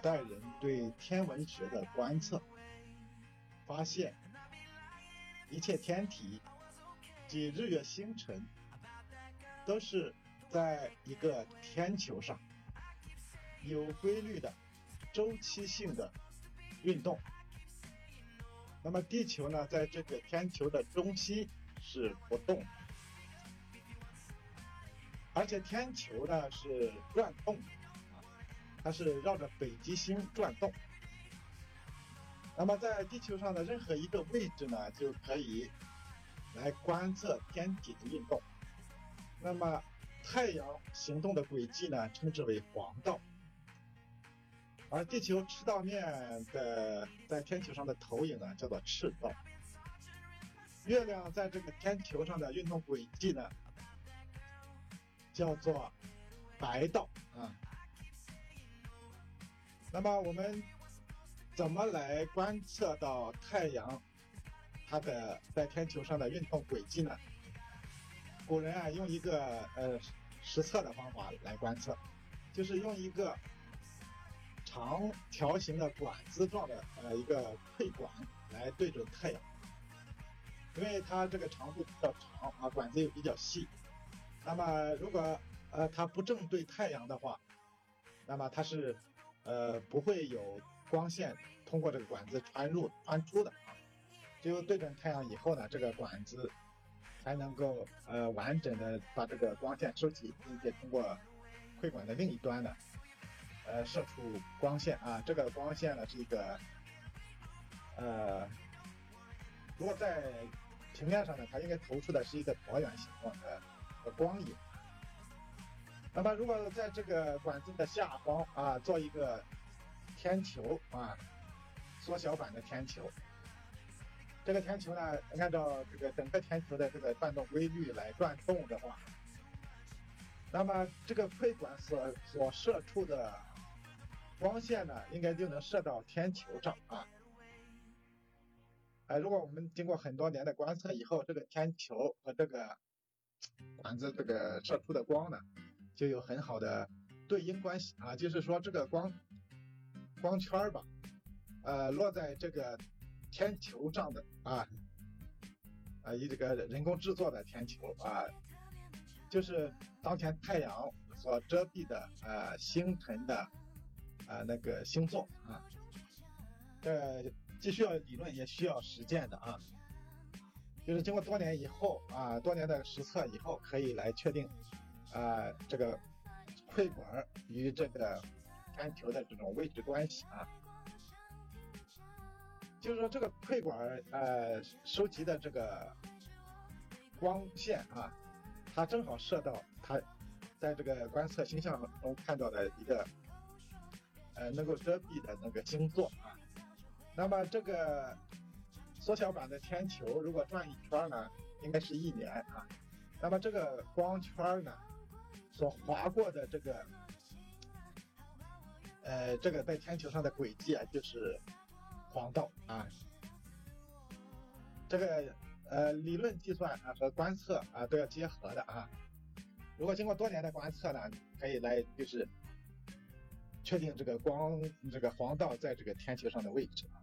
代人对天文学的观测，发现一切天体及日月星辰都是在一个天球上有规律的周期性的运动。那么地球呢，在这个天球的中心是不动，而且天球呢是转动。它是绕着北极星转动，那么在地球上的任何一个位置呢，就可以来观测天体的运动。那么太阳行动的轨迹呢，称之为黄道，而地球赤道面的在天球上的投影呢，叫做赤道。月亮在这个天球上的运动轨迹呢，叫做白道啊。那么我们怎么来观测到太阳它的在天球上的运动轨迹呢？古人啊用一个呃实测的方法来观测，就是用一个长条形的管子状的呃一个窥管来对准太阳，因为它这个长度比较长啊，管子又比较细，那么如果呃它不正对太阳的话，那么它是。呃，不会有光线通过这个管子穿入穿出的啊，只有对准太阳以后呢，这个管子才能够呃完整的把这个光线收集，并且通过窥管的另一端呢，呃射出光线啊。这个光线呢是一个呃，如果在平面上呢，它应该投出的是一个椭圆形状的光影。那么，如果在这个管子的下方啊，做一个天球啊，缩小版的天球，这个天球呢，按照这个整个天球的这个转动规律来转动的话，那么这个窥管所所射出的光线呢，应该就能射到天球上啊。哎，如果我们经过很多年的观测以后，这个天球和这个管子这个射出的光呢，就有很好的对应关系啊，就是说这个光光圈儿吧，呃，落在这个天球上的啊，啊，以这个人工制作的天球啊，就是当前太阳所遮蔽的呃星辰的啊那个星座啊，这既需要理论也需要实践的啊，就是经过多年以后啊，多年的实测以后，可以来确定。啊，这个窥管与这个天球的这种位置关系啊，就是说这个窥管呃收集的这个光线啊，它正好射到它在这个观测星象中看到的一个呃能够遮蔽的那个星座啊。那么这个缩小版的天球如果转一圈呢，应该是一年啊。那么这个光圈呢？所划过的这个，呃，这个在天球上的轨迹啊，就是黄道啊。这个呃，理论计算啊和观测啊都要结合的啊。如果经过多年的观测呢，可以来就是确定这个光这个黄道在这个天球上的位置啊。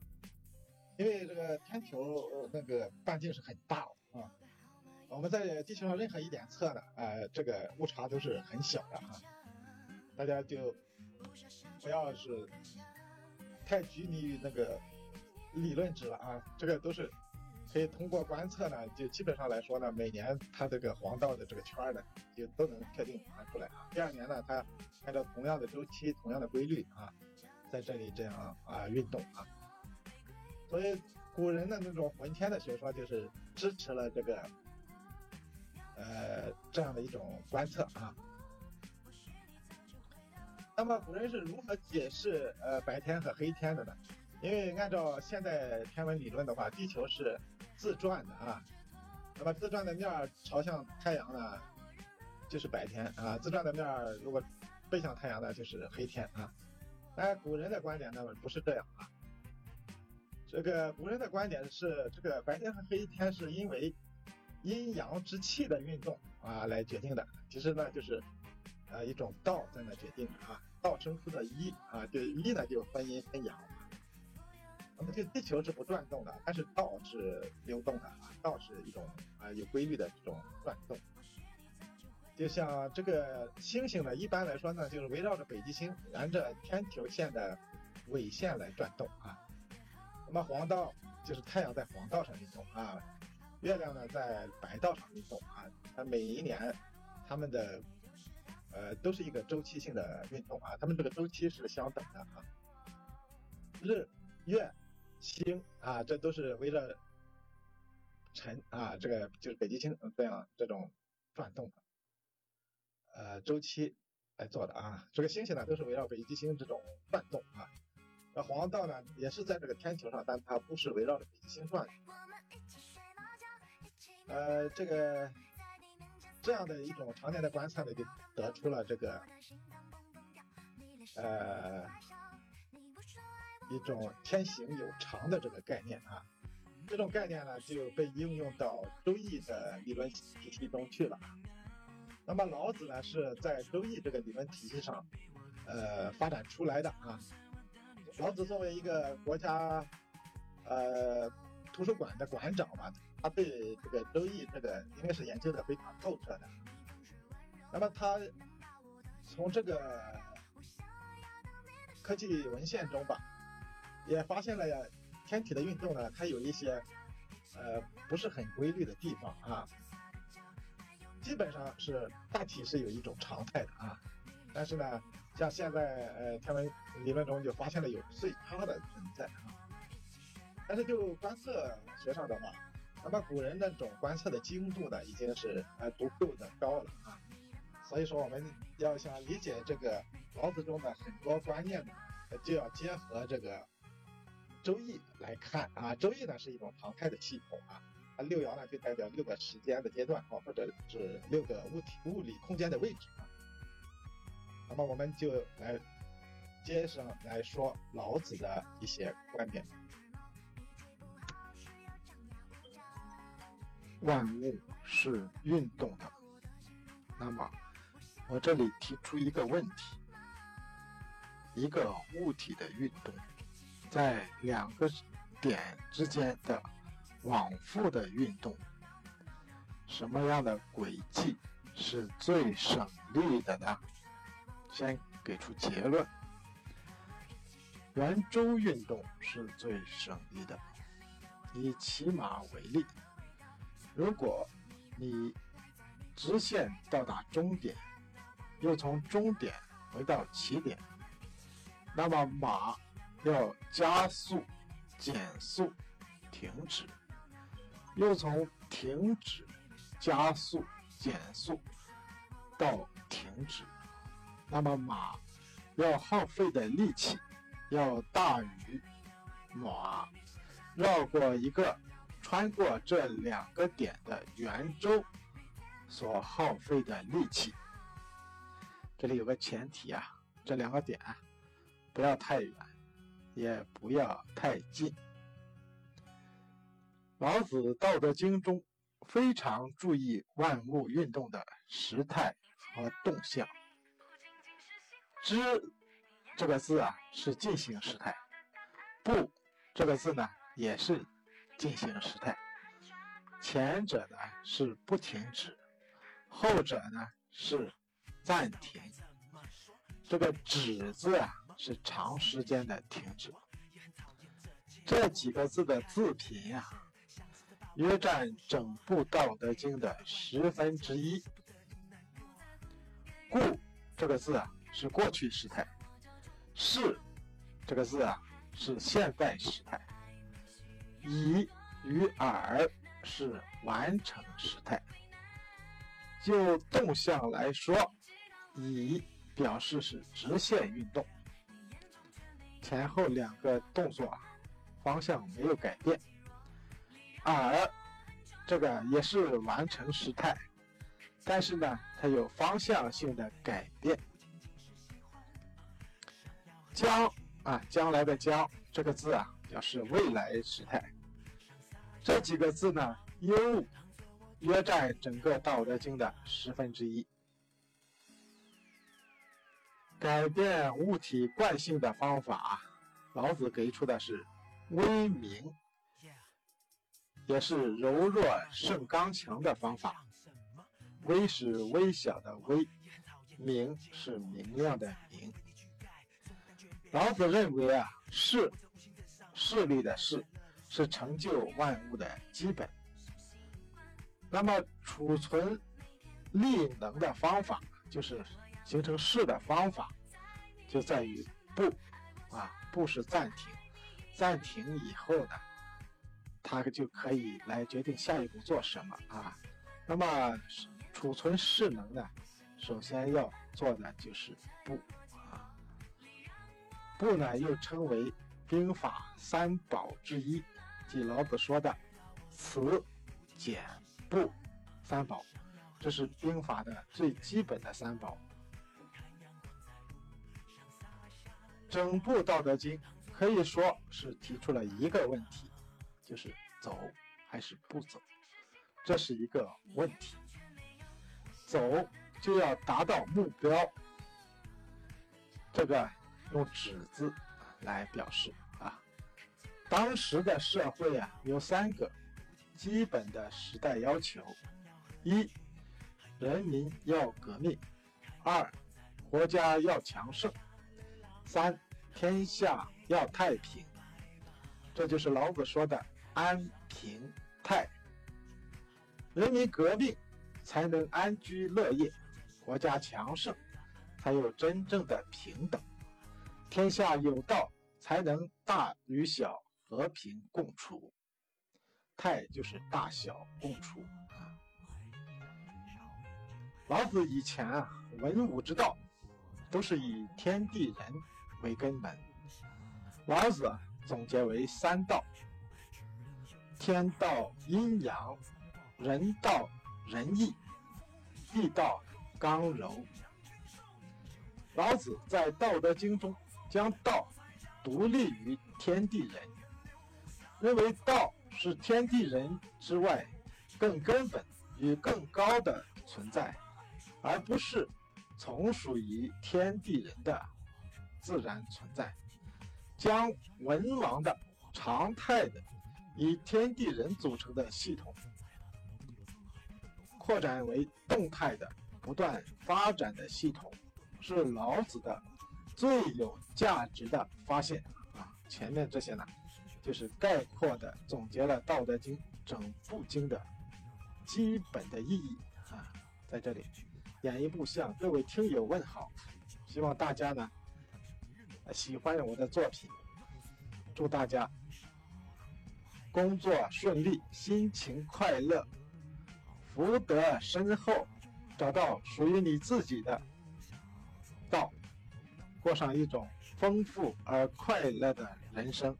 因为这个天球那个半径是很大啊。我们在地球上任何一点测呢，呃，这个误差都是很小的哈，大家就不要是太拘泥于那个理论值了啊，这个都是可以通过观测呢，就基本上来说呢，每年它这个黄道的这个圈呢，就都能确定拿出来啊。第二年呢，它按照同样的周期、同样的规律啊，在这里这样啊运动啊，所以古人的那种浑天的学说就是支持了这个。呃，这样的一种观测啊。那么古人是如何解释呃白天和黑天的呢？因为按照现代天文理论的话，地球是自转的啊。那么自转的面朝向太阳呢，就是白天啊；自转的面如果背向太阳呢，就是黑天啊。但古人的观点呢，不是这样啊。这个古人的观点是，这个白天和黑天是因为。阴阳之气的运动啊，来决定的。其实呢，就是，呃，一种道在那决定啊。道生出的一啊，就一呢就分阴分阳。那么这地球是不转动的，但是道是流动的啊，道是一种啊有规律的这种转动。就像这个星星呢，一般来说呢，就是围绕着北极星，沿着天球线的纬线来转动啊。那么黄道就是太阳在黄道上运动啊，月亮呢在白道上运动啊。它每一年它们的呃都是一个周期性的运动啊，它们这个周期是相等的啊。日月。星啊，这都是围着辰啊，这个就是北极星这样这种转动的呃周期来做的啊。这个星星呢，都是围绕北极星这种转动啊。那黄道呢，也是在这个天球上，但它不是围绕着北极星转的。呃，这个这样的一种常年的观测呢，就得出了这个呃。一种天行有常的这个概念啊，这种概念呢就被应用到周易的理论体系中去了。那么老子呢是在周易这个理论体系上，呃发展出来的啊。老子作为一个国家呃图书馆的馆长嘛，他对这个周易这个应该是研究的非常透彻的。那么他从这个科技文献中吧。也发现了呀，天体的运动呢，它有一些呃不是很规律的地方啊，基本上是大体是有一种常态的啊，但是呢，像现在呃天文理论中就发现了有碎差的存在啊，但是就观测学上的话，那么古人那种观测的精度呢，已经是呃足够的高了啊，所以说我们要想理解这个老子中的很多观念呢，就要结合这个。周易来看啊，周易呢是一种常态的系统啊，它六爻呢就代表六个时间的阶段啊，或者是六个物体物理空间的位置啊。那么我们就来接上来说老子的一些观点。万物是运动的，那么我这里提出一个问题：一个物体的运动。在两个点之间的往复的运动，什么样的轨迹是最省力的呢？先给出结论：圆周运动是最省力的。以骑马为例，如果你直线到达终点，又从终点回到起点，那么马。要加速、减速、停止，又从停止、加速、减速到停止，那么马要耗费的力气要大于马绕过一个穿过这两个点的圆周所耗费的力气。这里有个前提啊，这两个点不要太远。也不要太近。老子《道德经》中非常注意万物运动的时态和动向。知这个字啊是进行时态，不这个字呢也是进行时态。前者呢是不停止，后者呢是暂停。这个止字啊。是长时间的停止。这几个字的字频呀，约占整部《道德经》的十分之一。故这个字啊是过去时态，是这个字啊是现在时态，以与尔是完成时态。就动向来说，以表示是直线运动。前后两个动作方向没有改变，而这个也是完成时态，但是呢，它有方向性的改变。将啊，将来的将这个字啊，表示未来时态。这几个字呢，优约占整个《道德经》的十分之一。改变物体惯性的方法，老子给出的是微明，也是柔弱胜刚强的方法。微是微小的微，明是明亮的明。老子认为啊，势，势力的势，是成就万物的基本。那么储存力能的方法，就是形成势的方法，就在于不，啊，不是暂停，暂停以后呢，它就可以来决定下一步做什么啊。那么储存势能呢，首先要做的就是不，啊，不呢又称为兵法三宝之一，即老子说的辞、简。不三宝，这是兵法的最基本的三宝。整部《道德经》可以说是提出了一个问题，就是走还是不走，这是一个问题。走就要达到目标，这个用“止”字来表示。当时的社会啊，有三个。基本的时代要求：一、人民要革命；二、国家要强盛；三、天下要太平。这就是老子说的“安平泰”。人民革命才能安居乐业，国家强盛才有真正的平等，天下有道才能大与小和平共处。泰就是大小共处啊。老子以前啊，文武之道都是以天地人为根本。老子总结为三道：天道阴阳，人道仁义，地道刚柔。老子在《道德经》中将道独立于天地人，认为道。是天地人之外更根本与更高的存在，而不是从属于天地人的自然存在。将文王的常态的以天地人组成的系统扩展为动态的不断发展的系统，是老子的最有价值的发现啊！前面这些呢？就是概括的总结了《道德经》整部经的基本的意义啊，在这里演一部向各位听友问好，希望大家呢喜欢我的作品，祝大家工作顺利，心情快乐，福德深厚，找到属于你自己的道，过上一种丰富而快乐的人生。